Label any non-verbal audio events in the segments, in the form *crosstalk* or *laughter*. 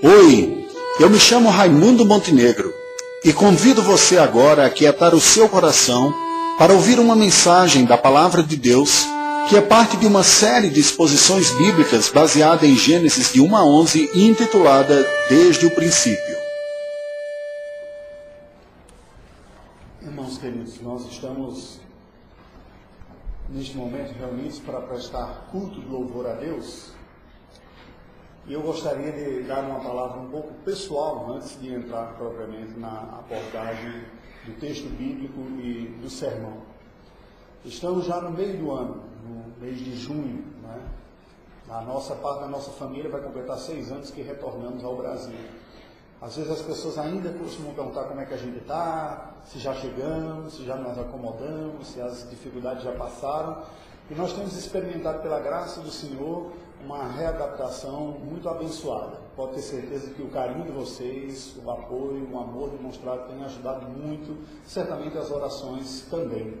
Oi, eu me chamo Raimundo Montenegro e convido você agora a aquietar o seu coração para ouvir uma mensagem da Palavra de Deus que é parte de uma série de exposições bíblicas baseada em Gênesis de 1 a 11 e intitulada Desde o Princípio. Irmãos queridos, nós estamos neste momento reunidos para prestar culto de louvor a Deus. E eu gostaria de dar uma palavra um pouco pessoal antes de entrar propriamente na abordagem do texto bíblico e do sermão. Estamos já no meio do ano, no mês de junho. Né? A nossa parte da nossa família vai completar seis anos que retornamos ao Brasil. Às vezes as pessoas ainda costumam perguntar como é que a gente está, se já chegamos, se já nos acomodamos, se as dificuldades já passaram. E nós temos experimentado pela graça do Senhor uma readaptação muito abençoada. Pode ter certeza que o carinho de vocês, o apoio, o amor demonstrado tem ajudado muito, certamente as orações também.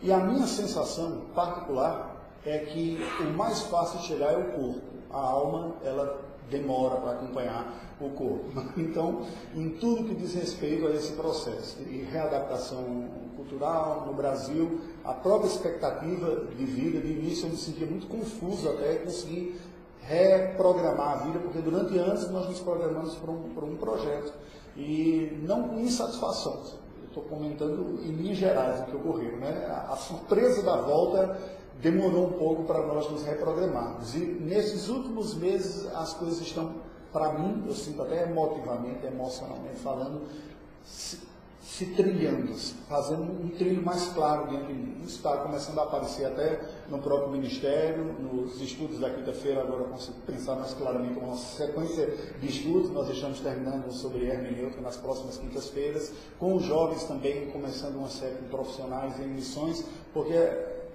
E a minha sensação particular é que o mais fácil de chegar é o corpo. A alma, ela demora para acompanhar o corpo. Então, em tudo que diz respeito a esse processo de readaptação cultural no Brasil, a própria expectativa de vida, de início eu me sentia muito confuso até conseguir reprogramar a vida, porque durante anos nós nos programamos para um, para um projeto e não com insatisfação. Estou comentando em linhas gerais o que ocorreu. Né? A, a surpresa da volta demorou um pouco para nós nos reprogramarmos. E nesses últimos meses as coisas estão, para mim, eu sinto até emotivamente, emocionalmente falando, se, se trilhando, fazendo um trilho mais claro dentro de mim. Isso está começando a aparecer até no próprio Ministério, nos estudos da quinta-feira, agora eu consigo pensar mais claramente uma sequência de estudos, nós estamos terminando sobre hermenêutica nas próximas quintas-feiras, com os jovens também começando uma série de profissionais em missões, porque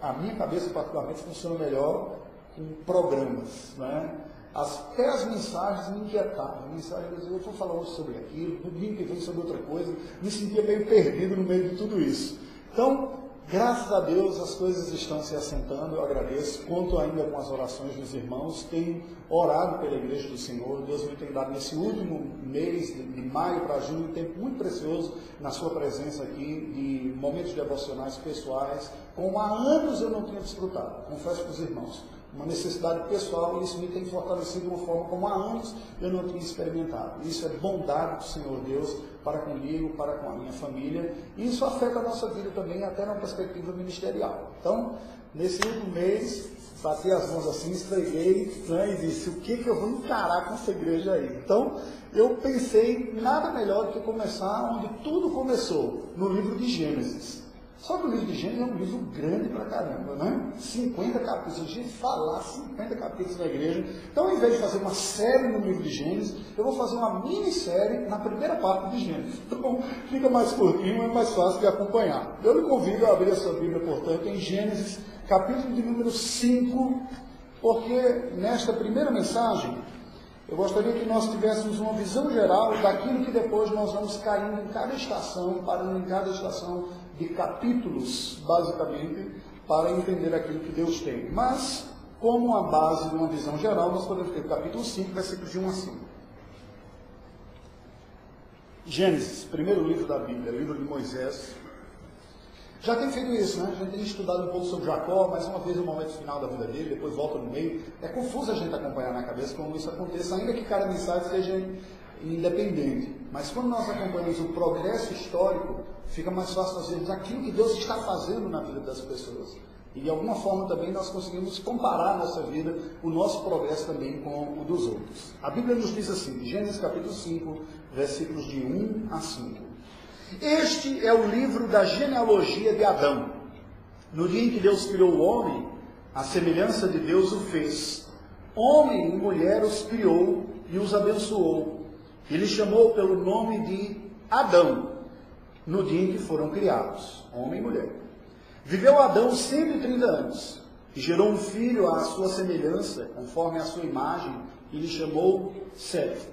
a minha cabeça particularmente funciona melhor com programas, né? Até as mensagens me inquietavam. Mensagem, eu vou falar hoje sobre aquilo, domingo que vem sobre outra coisa. Me sentia meio perdido no meio de tudo isso. Então, graças a Deus, as coisas estão se assentando. Eu agradeço. Conto ainda com as orações dos irmãos. Tenho orado pela igreja do Senhor. Deus me tem dado nesse último mês, de maio para junho, um tempo muito precioso na sua presença aqui, de momentos devocionais pessoais, como há anos eu não tinha desfrutado. Confesso para os irmãos uma necessidade pessoal e isso me tem fortalecido de uma forma como há anos eu não tinha experimentado. Isso é bondade do Senhor Deus para comigo, para com a minha família, e isso afeta a nossa vida também, até na perspectiva ministerial. Então, nesse último mês, bati as mãos assim, esfreguei né, e disse: o que, que eu vou encarar com essa igreja aí? Então, eu pensei nada melhor do que começar onde tudo começou, no livro de Gênesis. Só que o livro de Gênesis é um livro grande pra caramba, né? 50 capítulos. A gente falar 50 capítulos na igreja. Então, ao invés de fazer uma série no livro de Gênesis, eu vou fazer uma minissérie na primeira parte de Gênesis. *laughs* Então, fica mais curtinho, é mais fácil de acompanhar. Eu lhe convido a abrir a sua Bíblia, portanto, em Gênesis, capítulo de número 5, porque nesta primeira mensagem, eu gostaria que nós tivéssemos uma visão geral daquilo que depois nós vamos caindo em cada estação, parando em cada estação de capítulos, basicamente, para entender aquilo que Deus tem. Mas, como a base de uma visão geral, nós podemos ter o capítulo 5, versículos de 1 a 5. Gênesis, primeiro livro da Bíblia, livro de Moisés. Já tem feito isso, né? A gente tem estudado um pouco sobre Jacó, mas uma vez no momento final da vida dele, depois volta no meio. É confuso a gente acompanhar na cabeça como isso aconteça, ainda que cada mensagem seja independente. Mas quando nós acompanhamos o progresso histórico, fica mais fácil nós vermos aquilo que Deus está fazendo na vida das pessoas. E de alguma forma também nós conseguimos comparar nossa vida, o nosso progresso também com o dos outros. A Bíblia nos diz assim, Gênesis capítulo 5, versículos de 1 a 5. Este é o livro da genealogia de Adão. No dia em que Deus criou o homem, a semelhança de Deus o fez. Homem e mulher os criou e os abençoou. Ele chamou pelo nome de Adão, no dia em que foram criados, homem e mulher. Viveu Adão 130 anos e gerou um filho à sua semelhança, conforme a sua imagem, e lhe chamou Sete.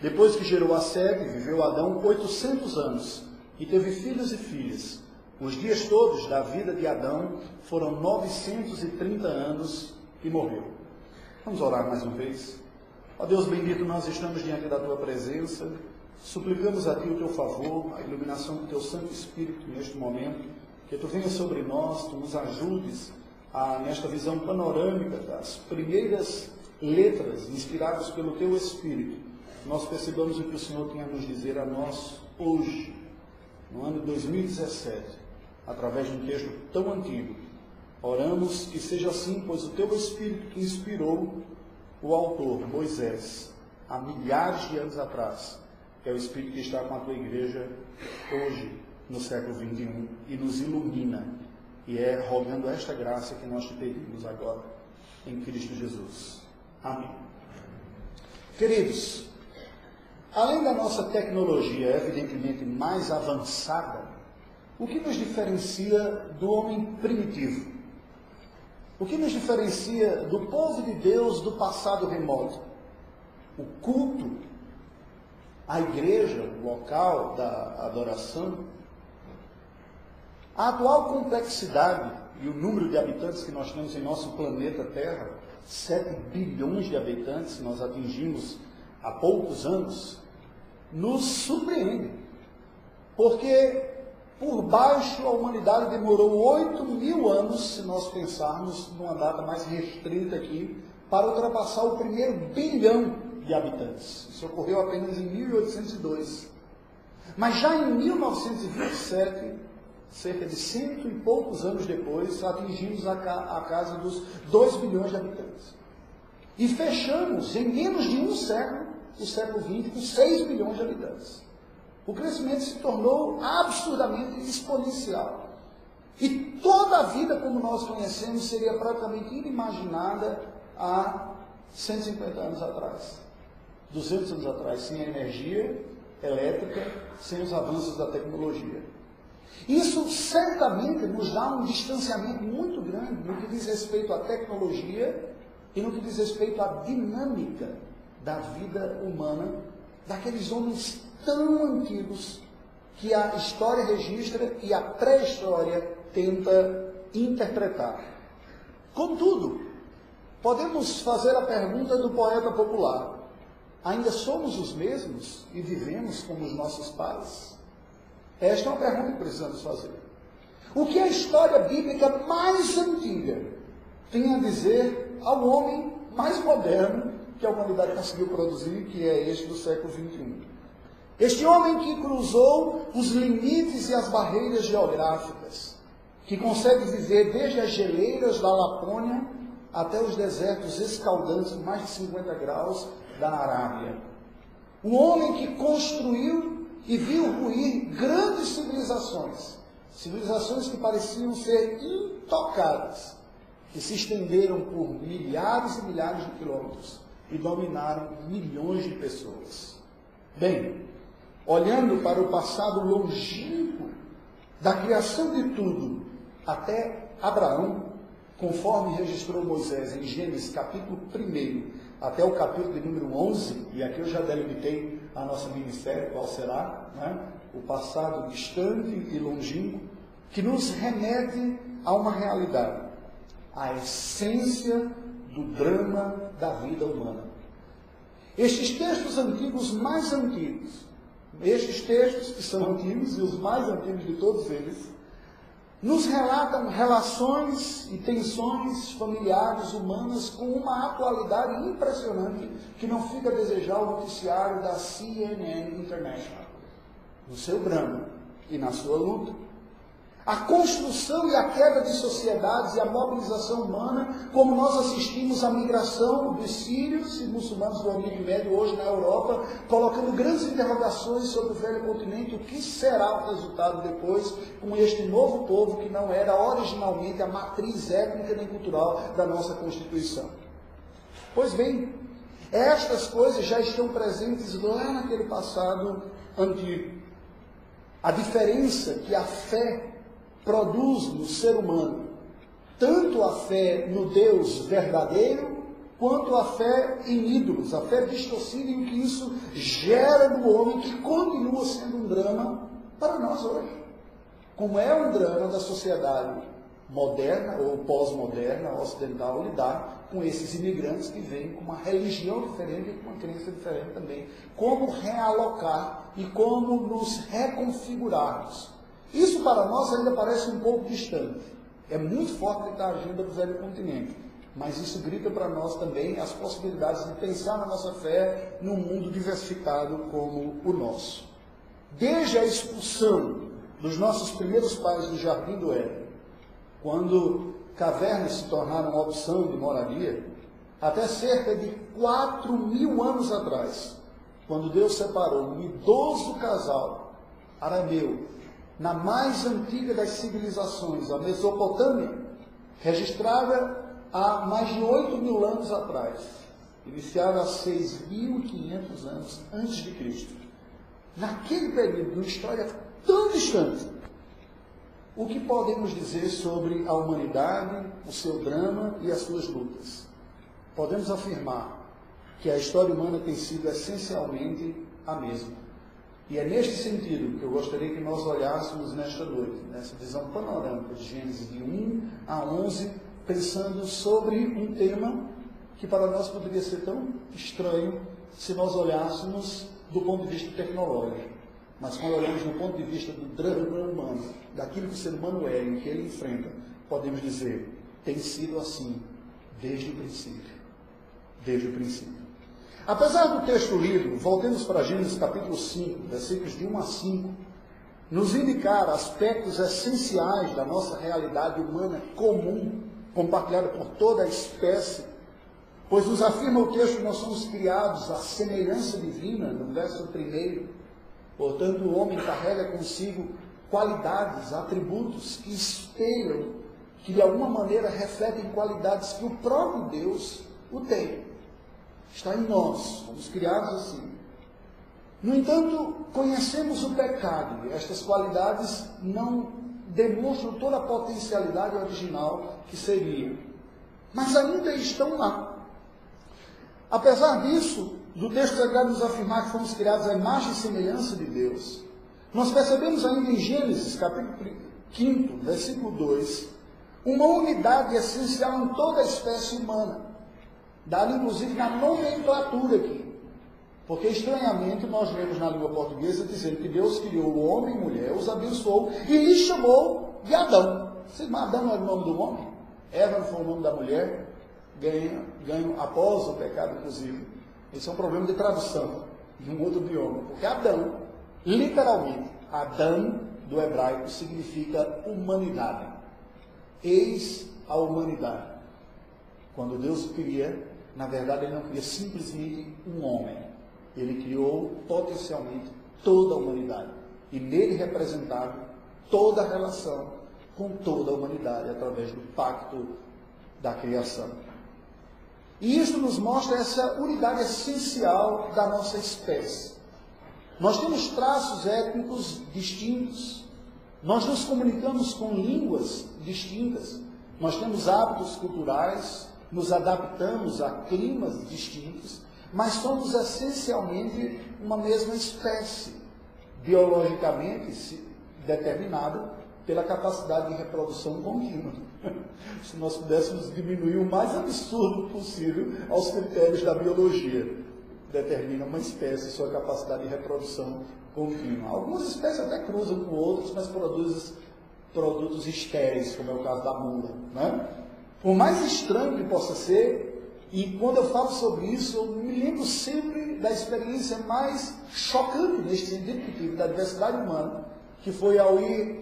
Depois que gerou a Sete, viveu Adão 800 anos e teve filhos e filhas. Os dias todos da vida de Adão foram 930 anos e morreu. Vamos orar mais uma vez. Ó Deus bendito, nós estamos diante da tua presença, suplicamos a ti o teu favor, a iluminação do teu Santo Espírito neste momento, que tu venhas sobre nós, tu nos ajudes a, nesta visão panorâmica das primeiras letras inspiradas pelo teu Espírito, nós percebamos o que o Senhor tem a nos dizer a nós hoje, no ano 2017, através de um texto tão antigo. Oramos que seja assim, pois o teu Espírito que inspirou o autor, Moisés, há milhares de anos atrás, é o Espírito que está com a tua igreja hoje, no século 21, e nos ilumina. E é rogando esta graça que nós te pedimos agora, em Cristo Jesus. Amém. Queridos, além da nossa tecnologia evidentemente mais avançada, o que nos diferencia do homem primitivo? O que nos diferencia do povo de Deus do passado remoto? O culto, a igreja, o local da adoração. A atual complexidade e o número de habitantes que nós temos em nosso planeta Terra, 7 bilhões de habitantes nós atingimos há poucos anos, nos surpreende. Porque por baixo, a humanidade demorou 8 mil anos, se nós pensarmos numa data mais restrita aqui, para ultrapassar o primeiro bilhão de habitantes. Isso ocorreu apenas em 1802. Mas já em 1927, cerca de cento e poucos anos depois, atingimos a, a casa dos 2 bilhões de habitantes. E fechamos, em menos de um século, o século XX, com 6 bilhões de habitantes o crescimento se tornou absurdamente exponencial. E toda a vida como nós conhecemos seria praticamente inimaginada há 150 anos atrás, 200 anos atrás, sem a energia elétrica, sem os avanços da tecnologia. Isso certamente nos dá um distanciamento muito grande no que diz respeito à tecnologia e no que diz respeito à dinâmica da vida humana daqueles homens tão antigos que a história registra e a pré-história tenta interpretar. Contudo, podemos fazer a pergunta do poeta popular: ainda somos os mesmos e vivemos como os nossos pais? Esta é uma pergunta que precisamos fazer. O que a história bíblica mais antiga tem a dizer ao homem mais moderno que a humanidade conseguiu produzir, que é este do século XXI? Este homem que cruzou os limites e as barreiras geográficas, que consegue viver desde as geleiras da Lapônia até os desertos escaldantes, mais de 50 graus, da Arábia. Um homem que construiu e viu ruir grandes civilizações, civilizações que pareciam ser intocadas, que se estenderam por milhares e milhares de quilômetros e dominaram milhões de pessoas. Bem, olhando para o passado longínquo da criação de tudo até Abraão, conforme registrou Moisés em Gênesis capítulo 1 até o capítulo de número 11, e aqui eu já delimitei a nossa ministério, qual será, né? o passado distante e longínquo, que nos remete a uma realidade, a essência do drama da vida humana. Estes textos antigos, mais antigos, estes textos, que são antigos e os mais antigos de todos eles, nos relatam relações e tensões familiares humanas com uma atualidade impressionante que não fica a desejar o noticiário da CNN International, no seu drama e na sua luta a construção e a queda de sociedades e a mobilização humana, como nós assistimos à migração dos sírios e muçulmanos do Oriente Médio hoje na Europa, colocando grandes interrogações sobre o velho continente, o que será o resultado depois com este novo povo que não era originalmente a matriz étnica nem cultural da nossa Constituição. Pois bem, estas coisas já estão presentes lá naquele passado antigo. A diferença que a fé produz no ser humano tanto a fé no Deus verdadeiro, quanto a fé em ídolos, a fé distorcida e o que isso gera no homem, que continua sendo um drama para nós hoje. Como é um drama da sociedade moderna ou pós-moderna, ocidental, lidar com esses imigrantes que vêm com uma religião diferente e com uma crença diferente também. Como realocar e como nos reconfigurarmos. Isso para nós ainda parece um pouco distante. É muito forte da agenda do velho continente. Mas isso grita para nós também as possibilidades de pensar na nossa fé num mundo diversificado como o nosso. Desde a expulsão dos nossos primeiros pais do jardim do Éden, quando cavernas se tornaram uma opção de moradia, até cerca de 4 mil anos atrás, quando Deus separou um idoso casal arameu, na mais antiga das civilizações, a Mesopotâmia, registrada há mais de 8 mil anos atrás, iniciada há 6.500 anos antes de Cristo. Naquele período, uma história tão distante, o que podemos dizer sobre a humanidade, o seu drama e as suas lutas? Podemos afirmar que a história humana tem sido essencialmente a mesma. E é neste sentido que eu gostaria que nós olhássemos nesta noite, nessa visão panorâmica de Gênesis de 1 a 11, pensando sobre um tema que para nós poderia ser tão estranho se nós olhássemos do ponto de vista tecnológico. Mas quando olhamos do ponto de vista do drama humano, daquilo que o ser humano é e que ele enfrenta, podemos dizer, tem sido assim desde o princípio. Desde o princípio. Apesar do texto lido, voltemos para Gênesis capítulo 5, versículos de 1 a 5, nos indicar aspectos essenciais da nossa realidade humana comum, compartilhada por toda a espécie, pois nos afirma o texto que nós somos criados à semelhança divina, no verso 1 Portanto, o homem carrega consigo qualidades, atributos que espelham, que de alguma maneira refletem qualidades que o próprio Deus o tem. Está em nós, fomos criados assim. No entanto, conhecemos o pecado e estas qualidades não demonstram toda a potencialidade original que seria. Mas ainda estão lá. Apesar disso, do texto sagrado nos afirmar que fomos criados à imagem e semelhança de Deus, nós percebemos ainda em Gênesis, capítulo 5, versículo 2, uma unidade essencial em toda a espécie humana, dada inclusive na nomenclatura aqui. Porque estranhamente nós lemos na língua portuguesa dizendo que Deus criou o homem e mulher, os abençoou e lhe chamou de Adão. Vocês, Adão não era o nome do homem? Eva não foi o nome da mulher? Ganho, ganho após o pecado, inclusive. Esse é um problema de tradução de um outro idioma. Porque Adão, literalmente, Adão do hebraico significa humanidade. Eis a humanidade. Quando Deus cria, na verdade, Ele não cria simplesmente um homem. Ele criou potencialmente toda a humanidade. E nele representava toda a relação com toda a humanidade através do pacto da criação. E isso nos mostra essa unidade essencial da nossa espécie. Nós temos traços étnicos distintos, nós nos comunicamos com línguas distintas, nós temos hábitos culturais, nos adaptamos a climas distintos, mas somos essencialmente uma mesma espécie, biologicamente determinada pela capacidade de reprodução contínua. *laughs* Se nós pudéssemos diminuir o mais absurdo possível aos critérios da biologia, determina uma espécie sua capacidade de reprodução contínua. Algumas espécies até cruzam com outras, mas produzem produtos estéreis, como é o caso da mula. Né? Por mais estranho que possa ser, e quando eu falo sobre isso, eu me lembro sempre da experiência mais chocante neste sentido da diversidade humana, que foi ao ir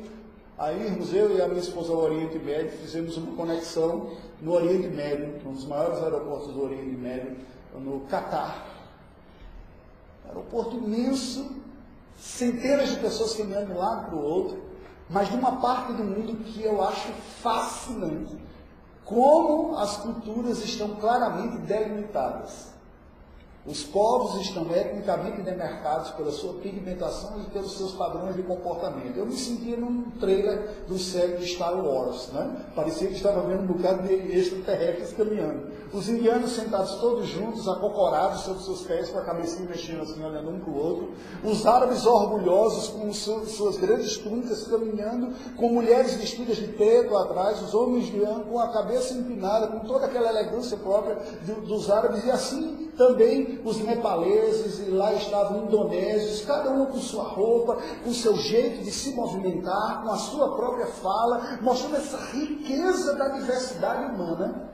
Aí irmos eu e a minha esposa ao Oriente Médio, fizemos uma conexão no Oriente Médio, um dos maiores aeroportos do Oriente Médio, no Catar. Aeroporto imenso, centenas de pessoas caminhando de um lado para o outro, mas de uma parte do mundo que eu acho fascinante. Como as culturas estão claramente delimitadas. Os povos estão etnicamente demarcados pela sua pigmentação e pelos seus padrões de comportamento. Eu me sentia num trailer do set de Star Wars, né? Parecia que estava vendo um bocado de extraterrestres caminhando. Os indianos sentados todos juntos, acocorados sobre seus pés, com a cabecinha mexendo assim, olhando um para o outro. Os árabes orgulhosos, com suas grandes túnicas, caminhando, com mulheres vestidas de preto atrás, os homens de com a cabeça empinada, com toda aquela elegância própria dos árabes, e assim também os nepaleses, e lá estavam indonésios, cada um com sua roupa, com seu jeito de se movimentar, com a sua própria fala, mostrando essa riqueza da diversidade humana,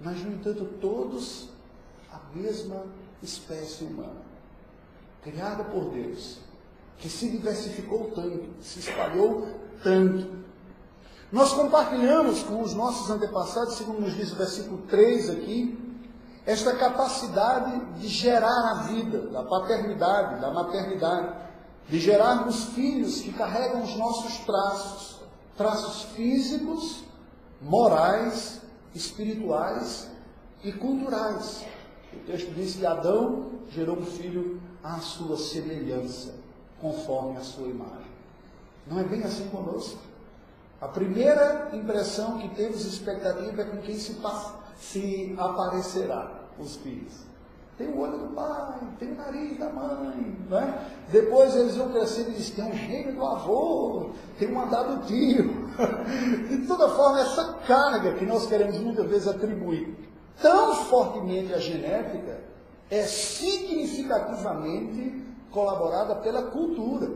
mas, no entanto, todos a mesma espécie humana, criada por Deus, que se diversificou tanto, se espalhou tanto. Nós compartilhamos com os nossos antepassados, segundo nos diz o versículo 3 aqui, esta capacidade de gerar a vida, da paternidade, da maternidade, de gerarmos filhos que carregam os nossos traços, traços físicos, morais, espirituais e culturais. O texto diz que Adão gerou um filho à sua semelhança, conforme a sua imagem. Não é bem assim conosco? A primeira impressão que temos expectativa é com quem se passa se aparecerá os filhos. Tem o olho do pai, tem o nariz da mãe, né? Depois eles vão crescer e dizem, tem um gênio do avô, tem um andar do tio. *laughs* De toda forma, essa carga que nós queremos muitas vezes atribuir tão fortemente à genética é significativamente colaborada pela cultura.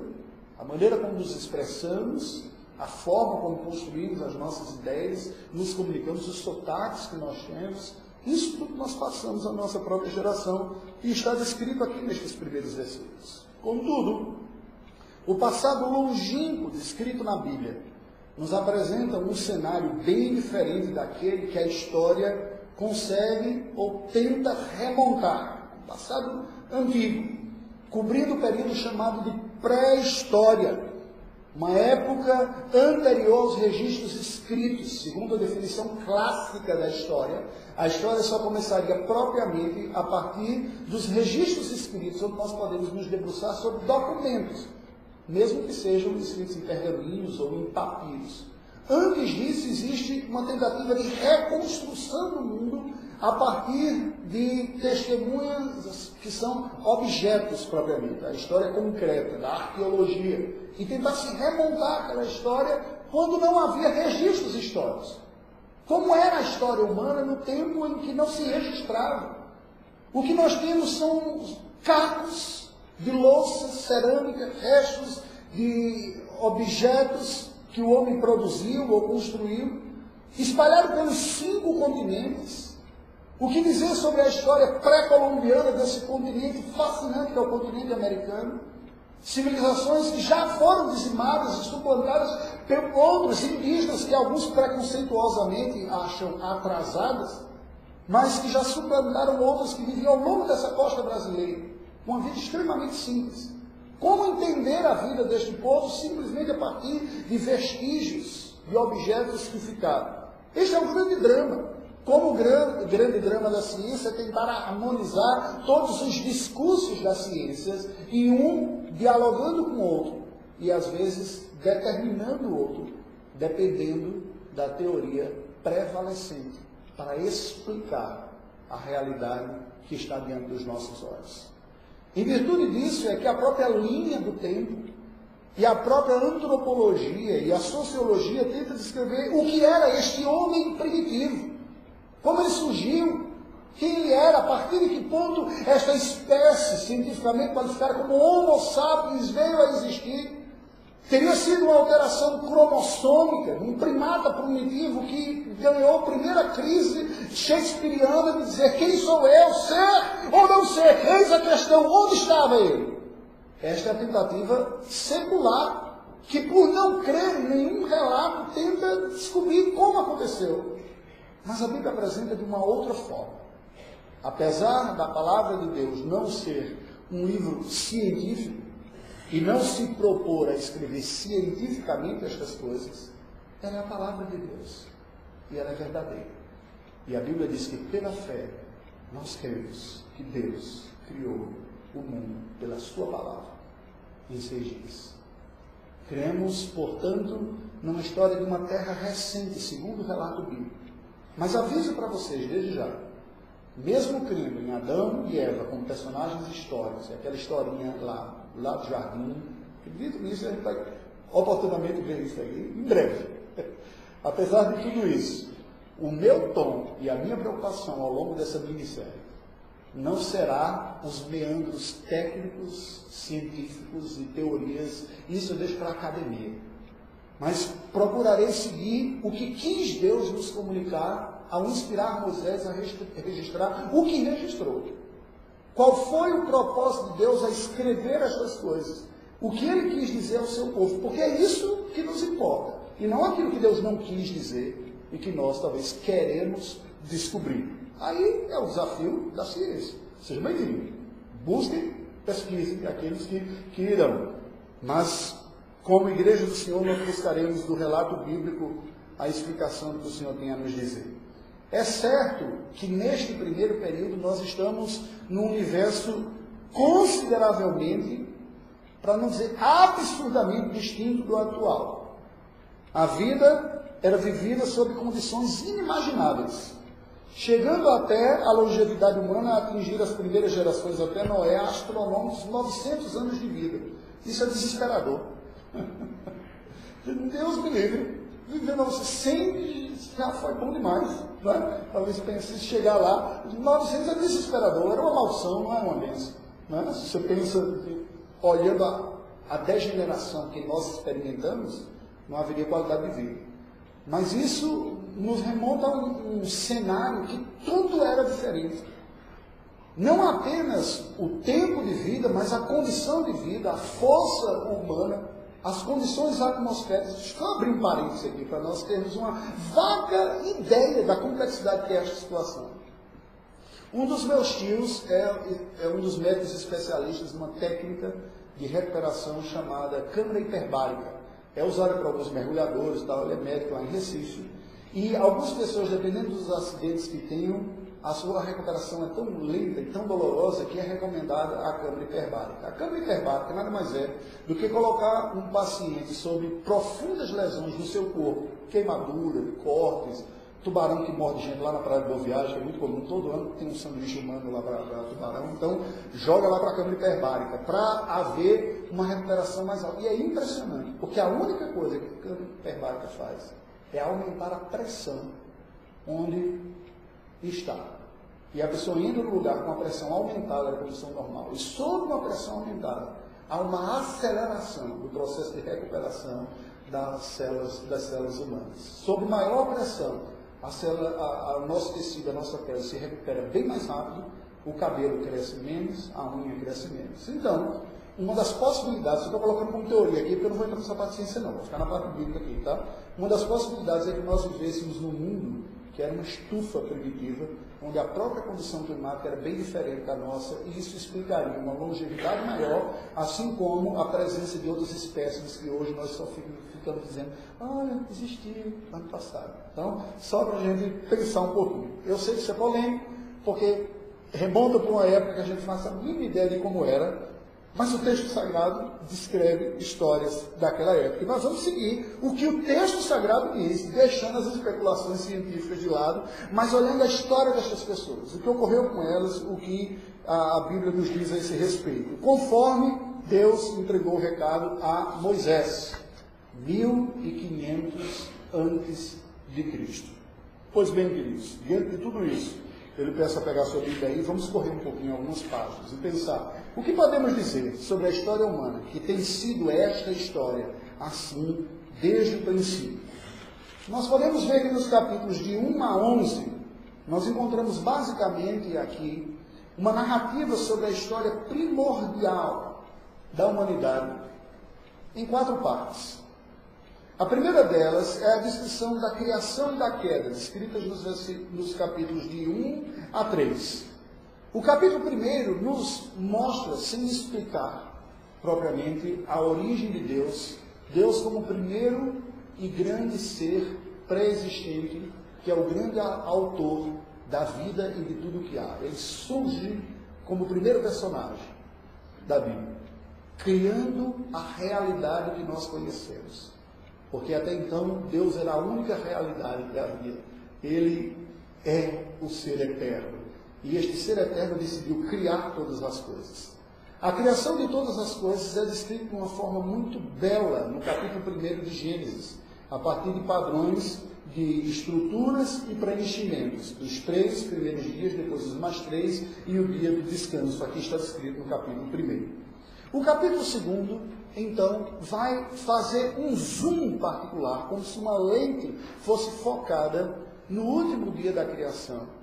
A maneira como nos expressamos, a forma como construímos as nossas ideias, nos comunicamos, os sotaques que nós temos, isso tudo nós passamos à nossa própria geração e está descrito aqui nestes primeiros versículos. Contudo, o passado longínquo descrito na Bíblia nos apresenta um cenário bem diferente daquele que a história consegue ou tenta remontar. Um passado antigo, cobrindo o período chamado de pré-história, uma época anterior aos registros escritos, segundo a definição clássica da história, a história só começaria propriamente a partir dos registros escritos, onde nós podemos nos debruçar sobre documentos, mesmo que sejam escritos em pergaminhos ou em papiros. Antes disso, existe uma tentativa de reconstrução do mundo a partir de testemunhas que são objetos propriamente, a história concreta, da arqueologia, e tentar se remontar aquela história quando não havia registros históricos. Como era a história humana no tempo em que não se registrava. O que nós temos são cacos de louça, cerâmica, restos de objetos que o homem produziu ou construiu, espalhados pelos cinco continentes. O que dizer sobre a história pré-colombiana desse continente fascinante que é o continente americano? Civilizações que já foram dizimadas e suplantadas por outros indígenas que alguns preconceituosamente acham atrasadas, mas que já suplantaram outras que viviam ao longo dessa costa brasileira. Uma vida extremamente simples. Como entender a vida deste povo simplesmente a partir de vestígios, de objetos que ficaram? Este é um grande drama. Como o grande, grande drama da ciência é tentar harmonizar todos os discursos das ciências em um dialogando com o outro e às vezes determinando o outro, dependendo da teoria prevalecente para explicar a realidade que está diante dos nossos olhos. Em virtude disso é que a própria linha do tempo e a própria antropologia e a sociologia tenta descrever o que era este homem primitivo, como ele surgiu, quem ele era, a partir de que ponto esta espécie cientificamente qualificada como Homo sapiens veio a existir. Teria sido uma alteração cromossômica, um primata primitivo que ganhou a primeira crise shakespeariana de dizer quem sou eu, ser ou não ser. Eis a questão, onde estava ele? Esta é a tentativa secular, que por não crer em nenhum relato tenta descobrir como aconteceu. Mas a Bíblia apresenta de uma outra forma. Apesar da palavra de Deus não ser um livro científico e não se propor a escrever cientificamente estas coisas, ela é a palavra de Deus e ela é verdadeira. E a Bíblia diz que pela fé nós cremos que Deus criou o mundo pela sua palavra em seis dias. Cremos, portanto, numa história de uma terra recente, segundo o relato bíblico. Mas aviso para vocês, desde já, mesmo crendo em Adão e Eva como personagens históricos, aquela historinha lá, lá do jardim, acredito nisso, a gente vai oportunamente ver isso aí em breve. *laughs* Apesar de tudo isso, o meu tom e a minha preocupação ao longo dessa minissérie não será os meandros técnicos, científicos e teorias, isso eu deixo para a academia. Mas procurarei seguir o que quis Deus nos comunicar ao inspirar Moisés a registrar o que registrou. Qual foi o propósito de Deus a escrever estas coisas? O que ele quis dizer ao seu povo? Porque é isso que nos importa. E não aquilo que Deus não quis dizer e que nós talvez queremos descobrir. Aí é o desafio da ciência. Seja bem-vindo. Busquem, pesquisem aqueles que, que irão. Mas, como igreja do Senhor, nós buscaremos do relato bíblico a explicação do que o Senhor tem a nos dizer. É certo que neste primeiro período nós estamos num universo consideravelmente, para não dizer absurdamente distinto do atual. A vida era vivida sob condições inimagináveis, chegando até a longevidade humana a atingir as primeiras gerações até Noé, astronômicos 900 anos de vida. Isso é desesperador. Deus me livre. Viver 900 já foi bom demais. Né? Talvez pense, se chegar lá, 900 é desesperador, era uma maldição, não é uma bênção. Né? Se você pensa, olhando a, a degeneração que nós experimentamos, não haveria qualidade de vida. Mas isso nos remonta a um, um cenário que tudo era diferente. Não apenas o tempo de vida, mas a condição de vida, a força humana, as condições atmosféricas. Deixa eu abrir um parênteses aqui para nós termos uma vaga ideia da complexidade que é esta situação. Um dos meus tios é, é um dos médicos especialistas numa técnica de recuperação chamada câmara hiperbárica é usada por alguns mergulhadores, tal, ele é médico lá em Recife. E algumas pessoas, dependendo dos acidentes que tenham, a sua recuperação é tão lenta e tão dolorosa que é recomendada a câmara hiperbárica. A câmara hiperbárica nada mais é do que colocar um paciente sob profundas lesões no seu corpo, queimadura, cortes, tubarão que morde gente lá na praia de Boa Viagem, que é muito comum, todo ano tem um sanduíche humano lá para tubarão, então joga lá para a câmara hiperbárica, para haver uma recuperação mais alta. E é impressionante, porque a única coisa que a câmara hiperbárica faz é aumentar a pressão onde está. E a pessoa indo no lugar com a pressão aumentada da condição normal, e sob uma pressão aumentada, há uma aceleração do processo de recuperação das células, das células humanas. Sob maior pressão, a célula, a, a, o nosso tecido, a nossa pele se recupera bem mais rápido, o cabelo cresce menos, a unha cresce menos. Então, uma das possibilidades, eu estou colocando como teoria aqui, porque eu não vou entrar nessa parte de ciência não, vou ficar na parte bíblica aqui, tá? Uma das possibilidades é que nós vivêssemos num mundo que era uma estufa primitiva, onde a própria condição climática era bem diferente da nossa, e isso explicaria uma longevidade maior, assim como a presença de outras espécies que hoje nós só ficamos dizendo, olha, existiu ano passado. Então, só para a gente pensar um pouquinho. Eu sei que isso é polêmico, porque remonta para uma época que a gente não faz a mínima ideia de como era, mas o texto sagrado descreve histórias daquela época. E nós vamos seguir o que o texto sagrado diz, deixando as especulações científicas de lado, mas olhando a história destas pessoas, o que ocorreu com elas, o que a Bíblia nos diz a esse respeito. Conforme Deus entregou o recado a Moisés, 1500 antes de Cristo. Pois bem, queridos, diante de tudo isso, eu lhe peço a pegar sua Bíblia aí, vamos correr um pouquinho algumas páginas e pensar o que podemos dizer sobre a história humana, que tem sido esta história assim desde o princípio. Nós podemos ver que nos capítulos de 1 a 11, nós encontramos basicamente aqui uma narrativa sobre a história primordial da humanidade em quatro partes. A primeira delas é a descrição da criação e da queda, descritas nos, capítulos de 1 a 3. O capítulo 1 nos mostra, sem explicar propriamente, a origem de Deus, Deus como primeiro e grande ser pré-existente, que é o grande autor da vida e de tudo que há. Ele surge como o primeiro personagem da Bíblia, criando a realidade que nós conhecemos. Porque até então Deus era a única realidade da vida. Ele é o ser eterno. E este ser eterno decidiu criar todas as coisas. A criação de todas as coisas é descrita de uma forma muito bela no capítulo 1 de Gênesis, a partir de padrões de estruturas e preenchimentos, dos três primeiros dias, depois os mais três e o dia do descanso. Aqui está descrito no capítulo 1. O capítulo 2, então, vai fazer um zoom particular, como se uma lente fosse focada no último dia da criação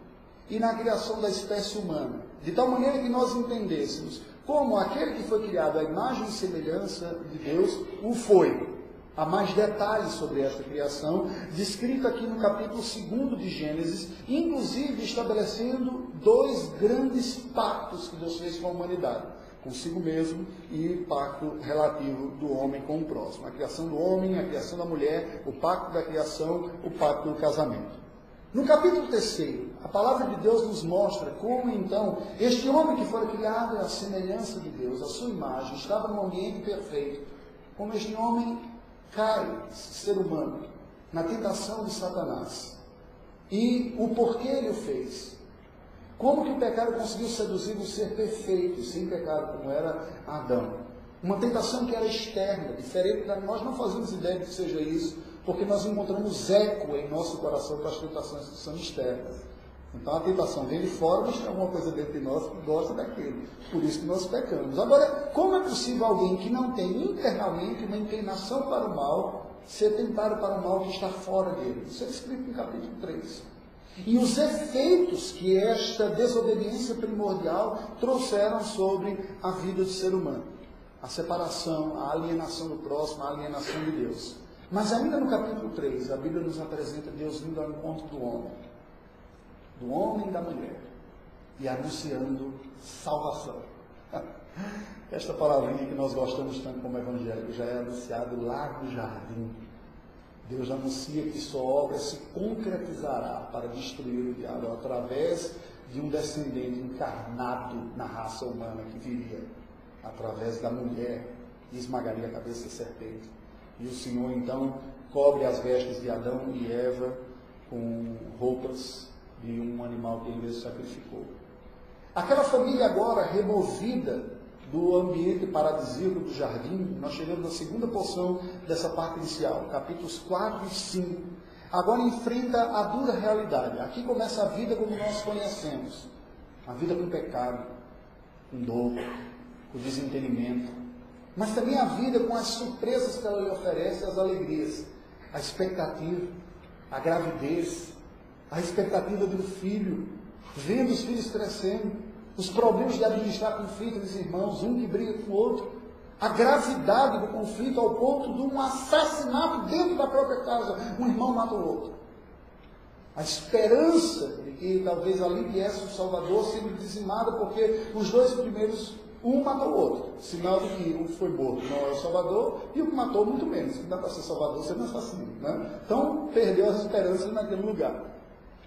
e na criação da espécie humana, de tal maneira que nós entendêssemos como aquele que foi criado à imagem e semelhança de Deus o foi. Há mais detalhes sobre esta criação, descrito aqui no capítulo 2 de Gênesis, inclusive estabelecendo dois grandes pactos que Deus fez com a humanidade, consigo mesmo e pacto relativo do homem com o próximo. A criação do homem, a criação da mulher, o pacto da criação, o pacto do casamento. No capítulo 3, a palavra de Deus nos mostra como então este homem que foi criado à semelhança de Deus, à sua imagem, estava num ambiente perfeito, como este homem cai, ser humano, na tentação de Satanás. E o porquê ele o fez. Como que o pecado conseguiu seduzir o ser perfeito, sem pecado, como era Adão. Uma tentação que era externa, diferente da nós não fazemos ideia de que seja isso, porque nós encontramos eco em nosso coração para as tentações que são externas. Então a tentação vem de fora, mas tem alguma coisa dentro de nós que gosta daquilo. Por isso que nós pecamos. Agora, como é possível alguém que não tem internamente uma inclinação para o mal ser tentado para o mal que está fora dele? Isso é escrito no capítulo 3. E os efeitos que esta desobediência primordial trouxeram sobre a vida do ser humano. A separação, a alienação do próximo, a alienação de Deus. Mas ainda no capítulo 3, a Bíblia nos apresenta Deus vindo ao encontro do homem, do homem e da mulher, e anunciando salvação. *laughs* Esta palavrinha que nós gostamos tanto como evangélico já é anunciado lá no jardim. Deus anuncia que sua obra se concretizará para destruir o diabo através de um descendente encarnado na raça humana que viria através da mulher e esmagaria a cabeça da serpente. E o Senhor então cobre as vestes de Adão e Eva com roupas de um animal que ele sacrificou. Aquela família agora removida do ambiente paradisíaco do jardim, nós chegamos na segunda porção dessa parte inicial, capítulos 4 e 5. Agora enfrenta a dura realidade. Aqui começa a vida como nós conhecemos. A vida com pecado, com dor, com desentendimento, mas também a vida com as surpresas que ela lhe oferece, as alegrias, a expectativa, a gravidez, a expectativa do filho, vendo os filhos crescendo, os problemas de administrar conflito dos irmãos, um que briga com o outro, a gravidade do conflito ao ponto de um assassinato dentro da própria casa, um irmão mata o outro. A esperança de que talvez ali viesse o Salvador sendo dizimada porque os dois primeiros um matou o outro, sinal de que um foi morto não é o Salvador, e o que matou muito menos. Não dá para ser Salvador sendo assassino. Né? Então, perdeu as esperanças naquele lugar.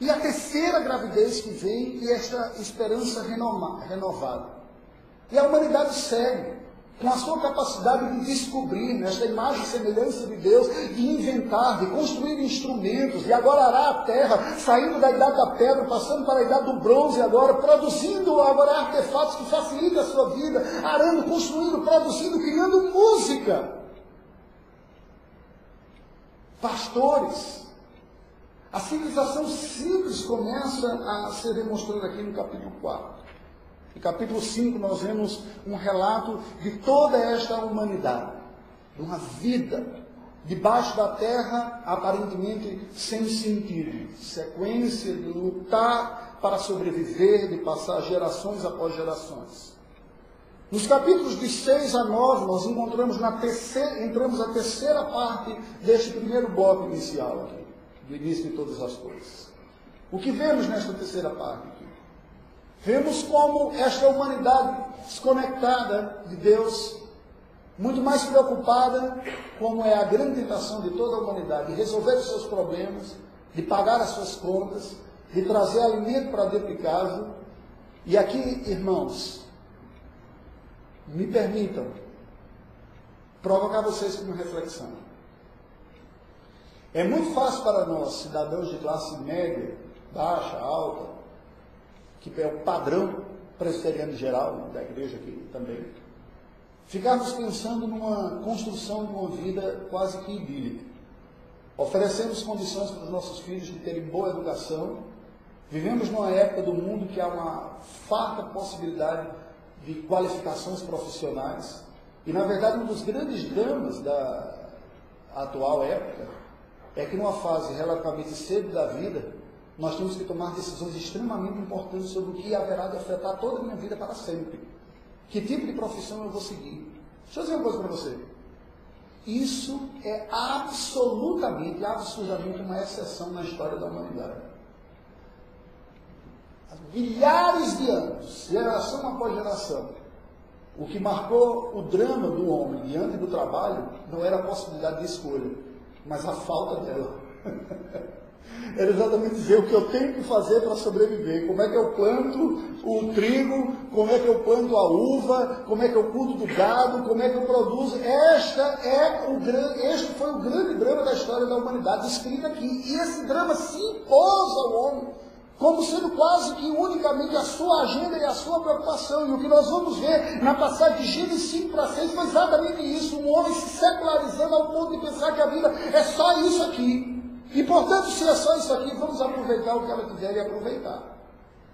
E a terceira gravidez que vem e esta esperança renovada. E a humanidade segue com a sua capacidade de descobrir nesta imagem e semelhança de Deus, de inventar, de construir instrumentos, e agora arar a terra, saindo da idade da pedra, passando para a idade do bronze agora, produzindo agora artefatos que facilitam a sua vida, arando, construindo, produzindo, criando música. Pastores. A civilização simples começa a ser demonstrada aqui no capítulo 4. No capítulo 5, nós vemos um relato de toda esta humanidade, de uma vida debaixo da terra, aparentemente sem sentido, sequência de lutar para sobreviver, de passar gerações após gerações. Nos capítulos de 6 a 9, nós encontramos na terceira, entramos na terceira parte deste primeiro bloco inicial aqui, do início de todas as coisas. O que vemos nesta terceira parte? Vemos como esta humanidade desconectada de Deus, muito mais preocupada, como é a grande tentação de toda a humanidade, de resolver os seus problemas, de pagar as suas contas, de trazer alimento para dentro de casa, E aqui, irmãos, me permitam provocar vocês com uma reflexão. É muito fácil para nós, cidadãos de classe média, baixa, alta, que é o padrão presbiteriano geral da igreja aqui também, ficarmos pensando numa construção de uma vida quase que idílica. Oferecemos condições para os nossos filhos de terem boa educação. Vivemos numa época do mundo que há uma farta possibilidade de qualificações profissionais. E, na verdade, um dos grandes dramas da atual época é que, numa fase relativamente cedo da vida, nós temos que tomar decisões extremamente importantes sobre o que haverá de afetar toda a minha vida para sempre. Que tipo de profissão eu vou seguir? Deixa eu dizer uma coisa para você. Isso é absolutamente, absurdamente uma exceção na história da humanidade. Há milhares de anos, geração após geração, o que marcou o drama do homem diante do trabalho não era a possibilidade de escolha, mas a falta dela. *laughs* Era exatamente dizer o que eu tenho que fazer para sobreviver. Como é que eu planto o trigo, como é que eu planto a uva, como é que eu cuido do gado, como é que eu produzo. Esta é o, este foi o grande drama da história da humanidade, escrito aqui. E esse drama se impôs ao homem, como sendo quase que unicamente a sua agenda e a sua preocupação. E o que nós vamos ver na passagem de Gênesis 5 para 6 foi exatamente isso: um homem se secularizando ao ponto de pensar que a vida é só isso aqui. E portanto, se é só isso aqui, vamos aproveitar o que ela quiser e aproveitar.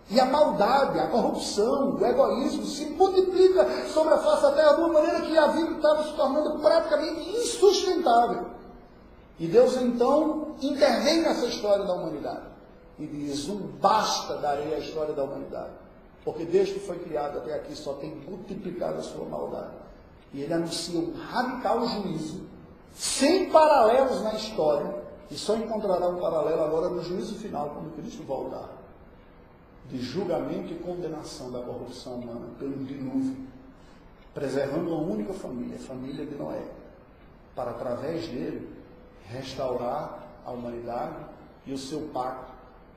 E a maldade, a corrupção, o egoísmo se multiplica sobre a face da terra de uma maneira que a vida estava se tornando praticamente insustentável. E Deus então intervém nessa história da humanidade e diz: um basta darei a história da humanidade. Porque desde que foi criado até aqui só tem multiplicado a sua maldade. E ele anuncia um radical juízo, sem paralelos na história, e só encontrará um paralelo agora no juízo final, quando Cristo voltar. De julgamento e condenação da corrupção humana pelo dilúvio, preservando uma única família, a família de Noé, para através dele restaurar a humanidade e o seu pacto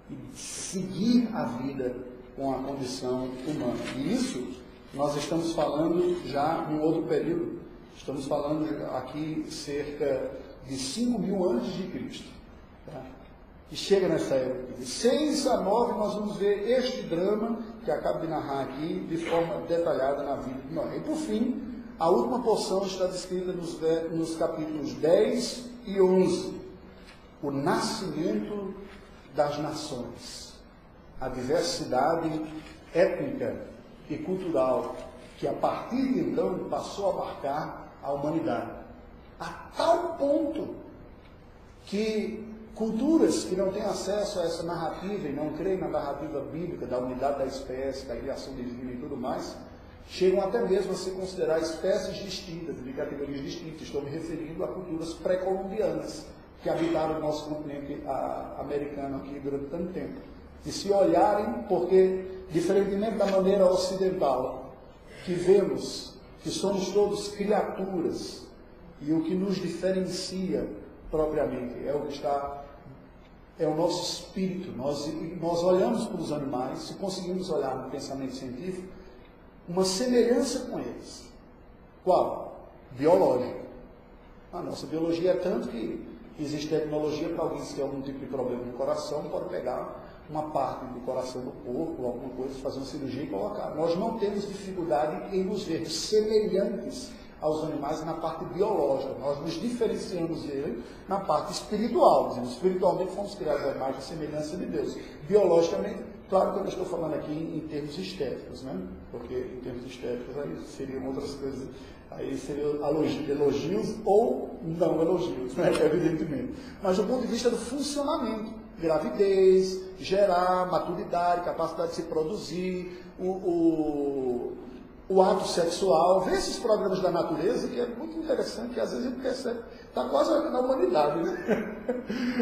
e seguir a vida com a condição humana. E isso nós estamos falando já num outro período. Estamos falando aqui cerca de 5 mil antes de Cristo. Tá? E chega nessa época. De 6 a 9 nós vamos ver este drama que acabo de narrar aqui de forma detalhada na vida de Noé. E por fim, a última porção está descrita nos, nos capítulos 10 e 11. O nascimento das nações. A diversidade étnica e cultural que a partir de então passou a marcar a humanidade tal ponto que culturas que não têm acesso a essa narrativa e não creem na narrativa bíblica da unidade da espécie, da criação divina e tudo mais, chegam até mesmo a se considerar espécies distintas, de categorias distintas. Estou me referindo a culturas pré-colombianas que habitaram o nosso continente americano aqui durante tanto tempo. E se olharem, porque, diferentemente da maneira ocidental, que vemos que somos todos criaturas e o que nos diferencia propriamente é o que está é o nosso espírito. Nós, nós olhamos para os animais, se conseguimos olhar no pensamento científico, uma semelhança com eles. Qual? Biológica. A nossa biologia é tanto que existe tecnologia para alguém que tem algum tipo de problema no coração, pode pegar uma parte do coração do corpo, alguma coisa, fazer uma cirurgia e colocar. Nós não temos dificuldade em nos ver semelhantes aos animais na parte biológica. Nós nos diferenciamos dele na parte espiritual. Dizendo, espiritualmente fomos criados à imagem e semelhança de Deus. Biologicamente, claro que eu estou falando aqui em termos estéticos, né? Porque em termos estéticos aí seriam outras coisas. Aí seriam elogios ou não elogios, né? *laughs* evidentemente. Mas do ponto de vista do funcionamento, gravidez, gerar, maturidade, capacidade de se produzir, o, o o ato sexual, ver esses programas da natureza, que é muito interessante, que às vezes a gente percebe, está quase na humanidade, né?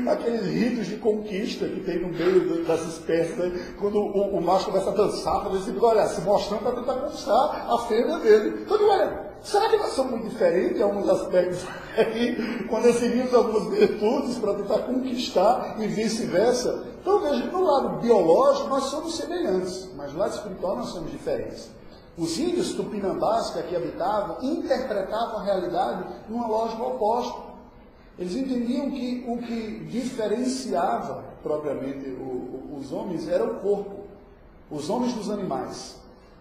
*laughs* Aqueles ritos de conquista que tem no meio das espécies, né? quando o, o, macho começa a dançar, fazer assim, olha, se mostrando para tentar conquistar a fêmea dele. Então, olha, será que nós somos diferentes em alguns aspectos *laughs* aí, quando exibimos algumas virtudes para tentar conquistar e vice-versa? Então veja, no lado biológico nós somos semelhantes, mas no lado espiritual nós somos diferentes. Os índios tupinambás que aqui habitavam interpretavam a realidade numa lógica oposta. Eles entendiam que o que diferenciava propriamente o, o, os homens era o corpo, os homens dos animais.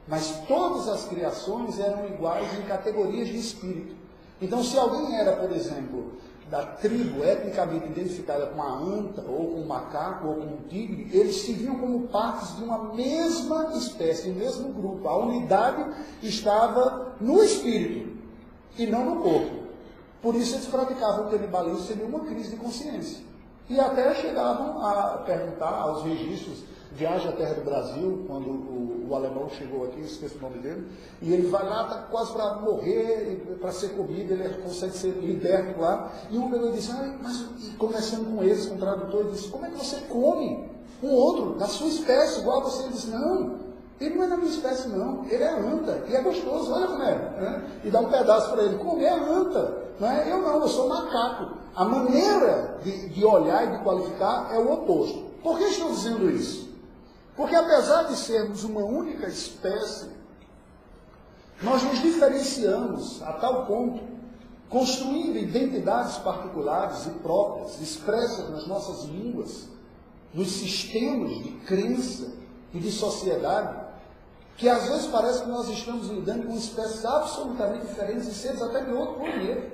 Mas todas as criações eram iguais em categorias de espírito. Então, se alguém era, por exemplo, da tribo etnicamente identificada com a anta, ou com o macaco, ou com o tigre, eles se viam como partes de uma mesma espécie, um mesmo grupo. A unidade estava no espírito e não no corpo. Por isso eles praticavam o canibalismo sem uma crise de consciência. E até chegavam a perguntar aos registros viaja à terra do Brasil, quando o, o alemão chegou aqui, esqueci o nome dele, e ele vai lá, está quase para morrer, para ser comido, ele consegue ser liberto lá. E um meu disse, ah, mas e conversando com eles, com o tradutor, ele disse, como é que você come um outro da sua espécie, igual a você? Ele disse, não, ele não é da minha espécie, não. Ele é anta. E é gostoso, olha como é. Né? E dá um pedaço para ele. Comer é anta. Não é? Eu não, eu sou macaco. A maneira de, de olhar e de qualificar é o oposto. Por que estou dizendo isso? Porque apesar de sermos uma única espécie, nós nos diferenciamos a tal ponto, construindo identidades particulares e próprias, expressas nas nossas línguas, nos sistemas de crença e de sociedade, que às vezes parece que nós estamos lidando com espécies absolutamente diferentes e seres até de outro planeta.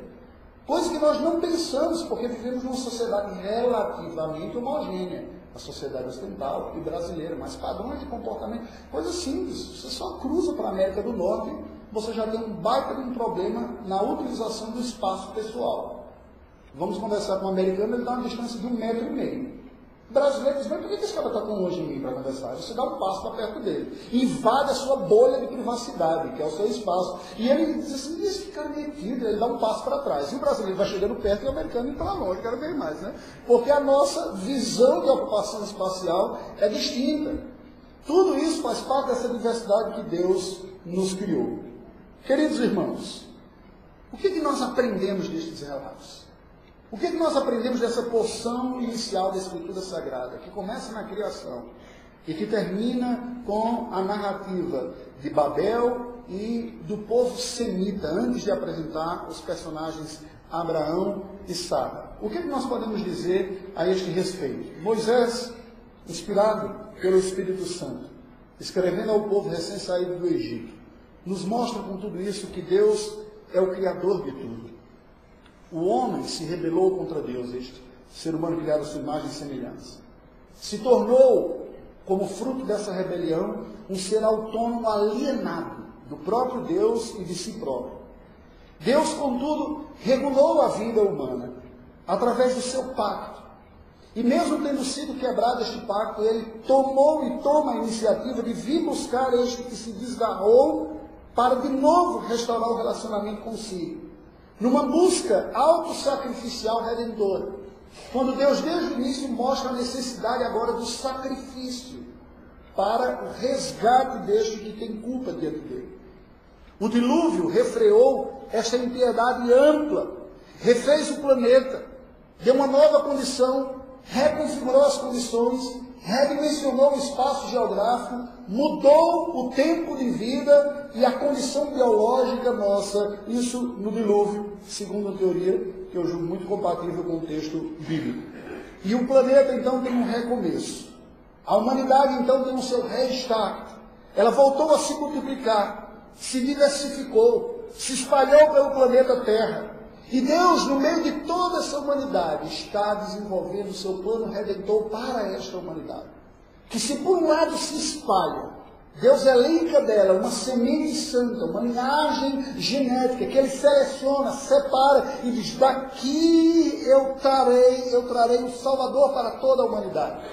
Coisa que nós não pensamos, porque vivemos numa sociedade relativamente homogênea a sociedade ocidental e brasileira, mas padrões de comportamento, coisa simples. Você só cruza para a América do Norte, você já tem um baita de um problema na utilização do espaço pessoal. Vamos conversar com um americano, ele dá uma distância de um metro e meio brasileiro diz, mas por que esse cara está tão longe de mim para conversar? Você dá um passo para perto dele. Invade a sua bolha de privacidade, que é o seu espaço. E ele diz assim, esse cara metido, ele dá um passo para trás. E o brasileiro vai chegando perto e o americano indo para longe, quero ver mais, né? Porque a nossa visão de ocupação espacial é distinta. Tudo isso faz parte dessa diversidade que Deus nos criou. Queridos irmãos, o que, que nós aprendemos destes relatos? O que, é que nós aprendemos dessa porção inicial da Escritura Sagrada, que começa na criação e que termina com a narrativa de Babel e do povo semita, antes de apresentar os personagens Abraão e Sara? O que, é que nós podemos dizer a este respeito? Moisés, inspirado pelo Espírito Santo, escrevendo ao povo recém-saído do Egito, nos mostra com tudo isso que Deus é o Criador de tudo o homem se rebelou contra Deus, este ser humano criado à sua imagem e semelhança. Se tornou, como fruto dessa rebelião, um ser autônomo alienado do próprio Deus e de si próprio. Deus, contudo, regulou a vida humana através do seu pacto. E mesmo tendo sido quebrado este pacto, ele tomou e toma a iniciativa de vir buscar este que se desgarrou para de novo restaurar o relacionamento consigo numa busca autossacrificial redentora. Quando Deus, desde o início, mostra a necessidade agora do sacrifício para o resgate deste que tem culpa diante dele. O dilúvio refreou esta impiedade ampla, refez o planeta, deu uma nova condição, reconfigurou as condições redimensionou o espaço geográfico, mudou o tempo de vida e a condição biológica nossa, isso no dilúvio, segundo a teoria, que eu julgo muito compatível com o texto bíblico. E o planeta então tem um recomeço. A humanidade então tem o seu restart. Ela voltou a se multiplicar, se diversificou, se espalhou pelo planeta Terra. E Deus, no meio de toda essa humanidade, está desenvolvendo o seu plano redentor para esta humanidade. Que se por um lado se espalha, Deus elenca dela uma semente santa, uma linhagem genética, que ele seleciona, separa e diz, daqui eu trarei, eu trarei o Salvador para toda a humanidade.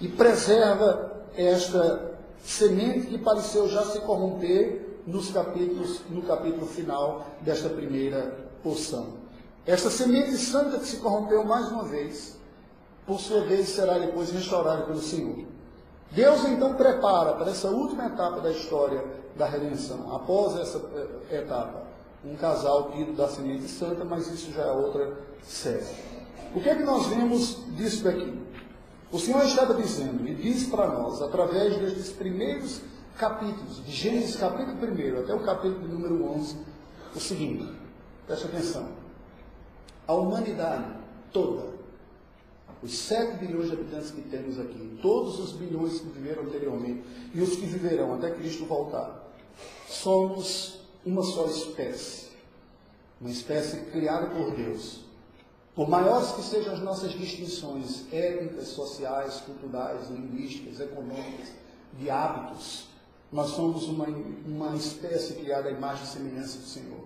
E preserva esta semente que pareceu já se corromper nos capítulos, no capítulo final desta primeira porção. Esta semente santa que se corrompeu mais uma vez, por sua vez será depois restaurada pelo Senhor. Deus então prepara para essa última etapa da história da redenção. Após essa eh, etapa, um casal tido da semente santa, mas isso já é outra série. O que é que nós vemos disso daqui? O Senhor estava dizendo e diz para nós, através desses primeiros capítulos, de Gênesis capítulo 1 até o capítulo número 11, o seguinte: preste atenção. A humanidade toda, os 7 bilhões de habitantes que temos aqui, todos os bilhões que viveram anteriormente e os que viverão até Cristo voltar, somos uma só espécie. Uma espécie criada por Deus. Por maiores que sejam as nossas distinções étnicas, sociais, culturais, linguísticas, econômicas, de hábitos, nós somos uma, uma espécie criada à imagem e semelhança do Senhor.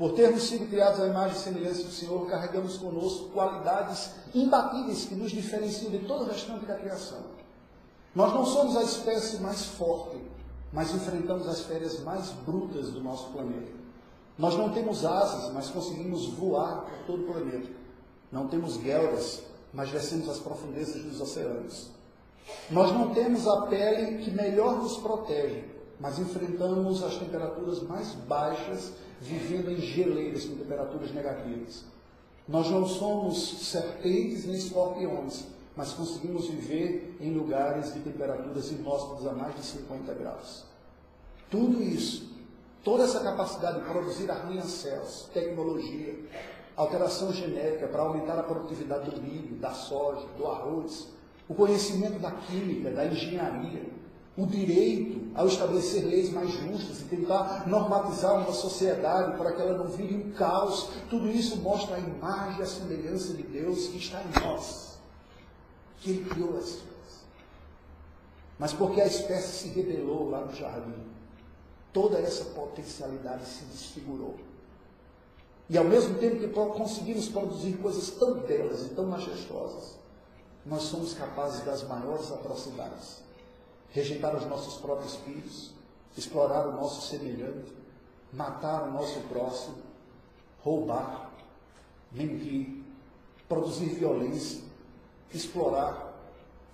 Por termos sido criados à imagem e semelhança do Senhor, carregamos conosco qualidades imbatíveis que nos diferenciam de todo o restante da criação. Nós não somos a espécie mais forte, mas enfrentamos as férias mais brutas do nosso planeta. Nós não temos asas, mas conseguimos voar por todo o planeta. Não temos guelras, mas descemos as profundezas dos oceanos. Nós não temos a pele que melhor nos protege, mas enfrentamos as temperaturas mais baixas, vivendo em geleiras com temperaturas negativas. Nós não somos serpentes nem escorpiões, mas conseguimos viver em lugares de temperaturas inóspitas a mais de 50 graus. Tudo isso, toda essa capacidade de produzir arranha-céus, tecnologia, alteração genética para aumentar a produtividade do milho, da soja, do arroz, o conhecimento da química, da engenharia, o direito ao estabelecer leis mais justas e tentar normatizar uma sociedade para que ela não vire um caos, tudo isso mostra a imagem e a semelhança de Deus que está em nós, que Ele criou as coisas. Mas porque a espécie se rebelou lá no jardim, toda essa potencialidade se desfigurou. E ao mesmo tempo que conseguimos produzir coisas tão belas e tão majestosas, nós somos capazes das maiores atrocidades. Rejeitar os nossos próprios filhos, explorar o nosso semelhante, matar o nosso próximo, roubar, mentir, produzir violência, explorar,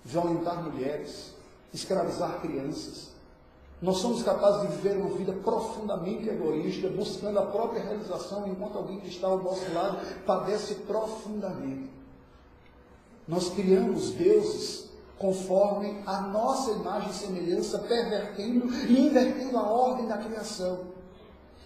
violentar mulheres, escravizar crianças. Nós somos capazes de viver uma vida profundamente egoísta, buscando a própria realização, enquanto alguém que está ao nosso lado padece profundamente. Nós criamos deuses conforme a nossa imagem e semelhança, pervertendo e invertendo a ordem da criação.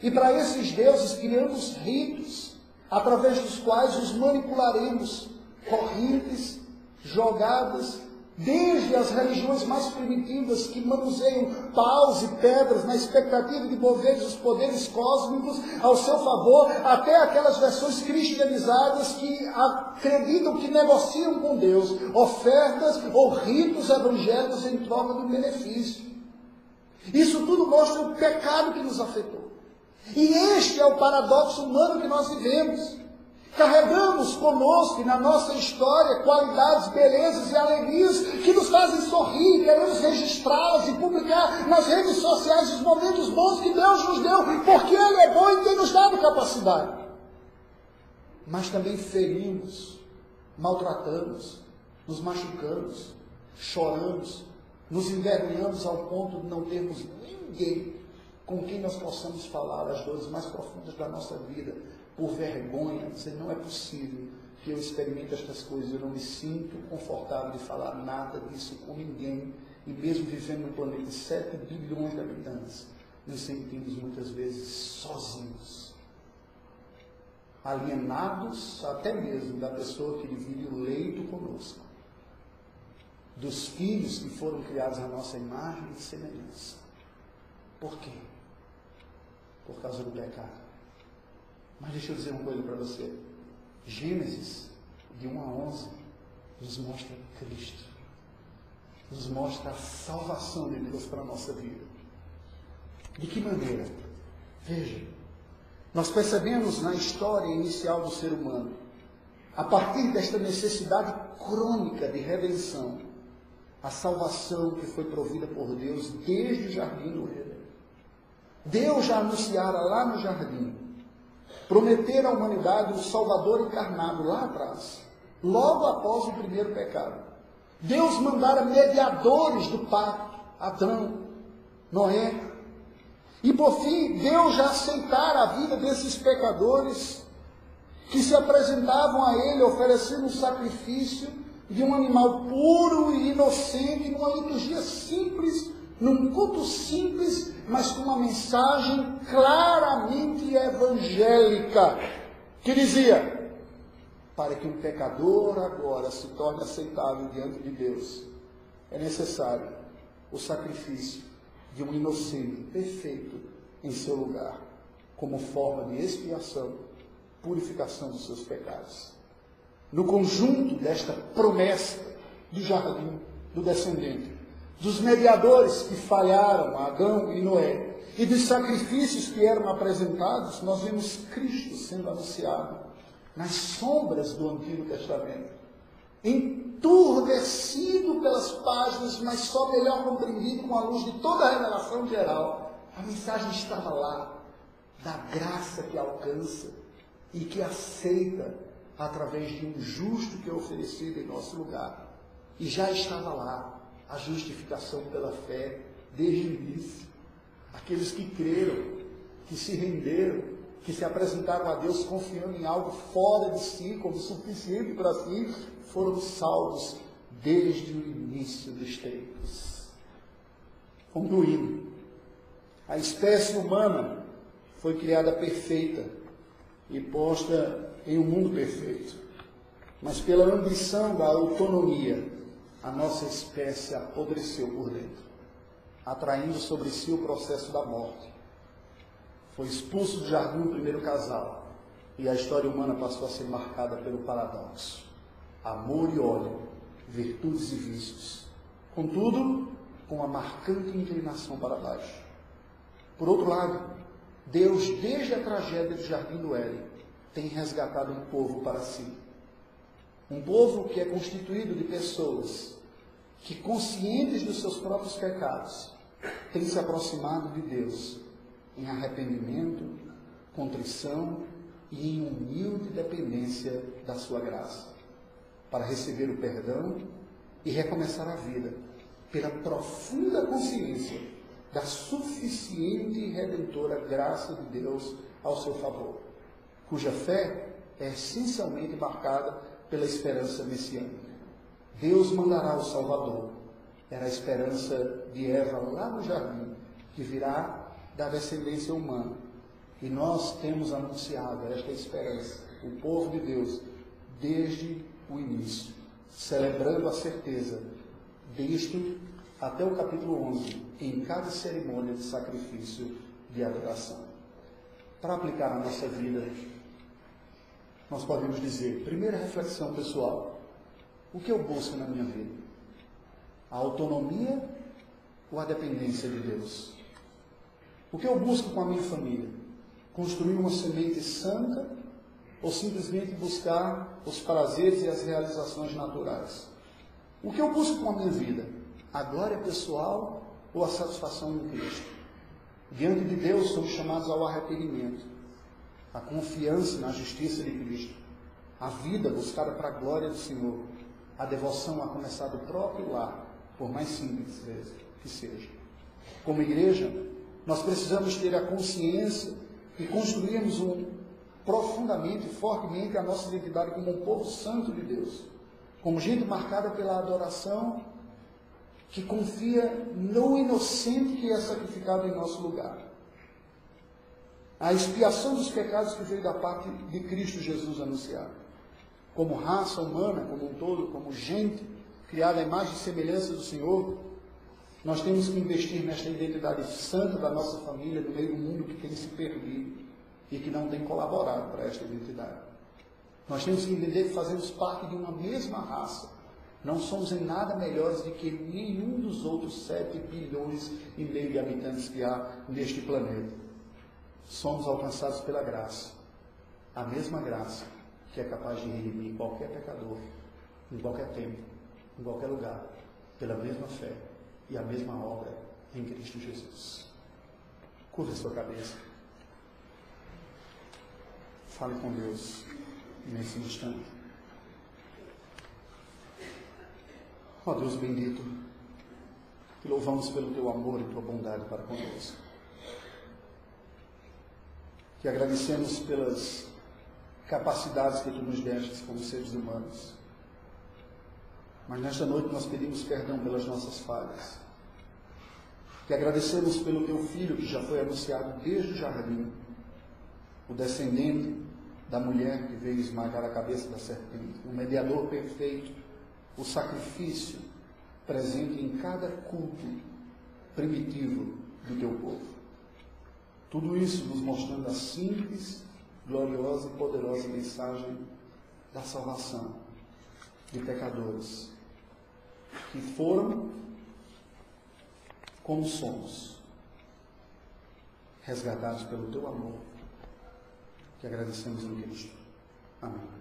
E para esses deuses criamos ritos, através dos quais os manipularemos, correntes jogadas Desde as religiões mais primitivas que manuseiam paus e pedras na expectativa de mover os poderes cósmicos ao seu favor, até aquelas versões cristianizadas que acreditam que negociam com Deus ofertas ou ritos evangélicos em troca um benefício. Isso tudo mostra o pecado que nos afetou. E este é o paradoxo humano que nós vivemos. Carregamos conosco na nossa história qualidades, belezas e alegrias que nos fazem sorrir, queremos registrá-las e publicar nas redes sociais os momentos bons que Deus nos deu, porque Ele é bom e tem nos dado capacidade. Mas também ferimos, maltratamos, nos machucamos, choramos, nos envergonhamos ao ponto de não termos ninguém com quem nós possamos falar as dores mais profundas da nossa vida, por vergonha, dizer, não é possível que eu experimente estas coisas, eu não me sinto confortável de falar nada disso com ninguém, e mesmo vivendo num planeta de 7 bilhões de habitantes, nos sentimos muitas vezes sozinhos, alienados até mesmo da pessoa que divide o leito conosco, dos filhos que foram criados à nossa imagem e semelhança. Por quê? Por causa do pecado. Mas deixa eu dizer uma coisa para você. Gênesis, de 1 a 11, nos mostra Cristo. Nos mostra a salvação de Deus para a nossa vida. De que maneira? Veja, nós percebemos na história inicial do ser humano, a partir desta necessidade crônica de redenção, a salvação que foi provida por Deus desde o jardim do Éden. Deus já anunciara lá no jardim prometer à humanidade um Salvador encarnado lá atrás, logo após o primeiro pecado. Deus mandara mediadores do pacto, Adão, Noé. E por fim, Deus já aceitara a vida desses pecadores que se apresentavam a Ele oferecendo um sacrifício de um animal puro e inocente, numa liturgia simples, num culto simples, mas com uma mensagem claramente evangélica, que dizia: para que um pecador agora se torne aceitável diante de Deus, é necessário o sacrifício de um inocente perfeito em seu lugar, como forma de expiação, purificação dos seus pecados. No conjunto desta promessa do jardim do descendente, dos mediadores que falharam, Adão e Noé, e dos sacrifícios que eram apresentados, nós vemos Cristo sendo anunciado nas sombras do Antigo Testamento, enturvecido pelas páginas, mas só melhor compreendido com a luz de toda a revelação geral. A mensagem estava lá, da graça que alcança e que aceita através de um justo que é oferecido em nosso lugar. E já estava lá a justificação pela fé desde o início. Aqueles que creram, que se renderam, que se apresentaram a Deus confiando em algo fora de si, como suficiente para si, foram salvos desde o início dos tempos. Concluindo, a espécie humana foi criada perfeita e posta em um mundo perfeito. Mas pela ambição da autonomia, a nossa espécie apodreceu por dentro, atraindo sobre si o processo da morte. Foi expulso do jardim o primeiro casal, e a história humana passou a ser marcada pelo paradoxo: amor e ódio, virtudes e vícios. Contudo, com uma marcante inclinação para baixo. Por outro lado, Deus, desde a tragédia do Jardim do Éden, tem resgatado um povo para si. Um povo que é constituído de pessoas que, conscientes dos seus próprios pecados, têm se aproximado de Deus em arrependimento, contrição e em humilde dependência da sua graça, para receber o perdão e recomeçar a vida pela profunda consciência da suficiente e redentora graça de Deus ao seu favor cuja fé é essencialmente marcada pela esperança messiânica. Deus mandará o Salvador. Era a esperança de Eva lá no jardim, que virá da descendência humana. E nós temos anunciado esta esperança, o povo de Deus, desde o início, celebrando a certeza disto até o capítulo 11, em cada cerimônia de sacrifício de adoração. Para aplicar a nossa vida nós podemos dizer, primeira reflexão pessoal, o que eu busco na minha vida? A autonomia ou a dependência de Deus? O que eu busco com a minha família? Construir uma semente santa ou simplesmente buscar os prazeres e as realizações naturais? O que eu busco com a minha vida? A glória pessoal ou a satisfação em Cristo? Diante de Deus somos chamados ao arrependimento a confiança na justiça de Cristo, a vida buscada para a glória do Senhor, a devoção a começar do próprio lar, por mais simples que seja. Como igreja, nós precisamos ter a consciência e construirmos um, profundamente, fortemente a nossa identidade como um povo santo de Deus, como gente marcada pela adoração que confia no inocente que é sacrificado em nosso lugar a expiação dos pecados que veio da parte de Cristo Jesus anunciado. Como raça humana, como um todo, como gente criada à imagem e semelhança do Senhor, nós temos que investir nesta identidade santa da nossa família no meio do mundo que tem se perdido e que não tem colaborado para esta identidade. Nós temos que entender que fazemos parte de uma mesma raça. Não somos em nada melhores do que nenhum dos outros sete bilhões e meio de habitantes que há neste planeta somos alcançados pela graça. A mesma graça que é capaz de redimir qualquer pecador, em qualquer tempo, em qualquer lugar, pela mesma fé e a mesma obra em Cristo Jesus. Curva sua cabeça. Fale com Deus nesse instante. Ó oh, Deus bendito, te louvamos pelo teu amor e tua bondade para conosco que agradecemos pelas capacidades que tu nos deste como seres humanos. Mas nesta noite nós pedimos perdão pelas nossas falhas. Que agradecemos pelo teu filho que já foi anunciado desde o jardim, o descendente da mulher que veio esmagar a cabeça da serpente, o mediador perfeito, o sacrifício presente em cada culto primitivo do teu povo. Tudo isso nos mostrando a simples, gloriosa e poderosa mensagem da salvação de pecadores que foram como somos, resgatados pelo teu amor, que agradecemos em Cristo. Amém.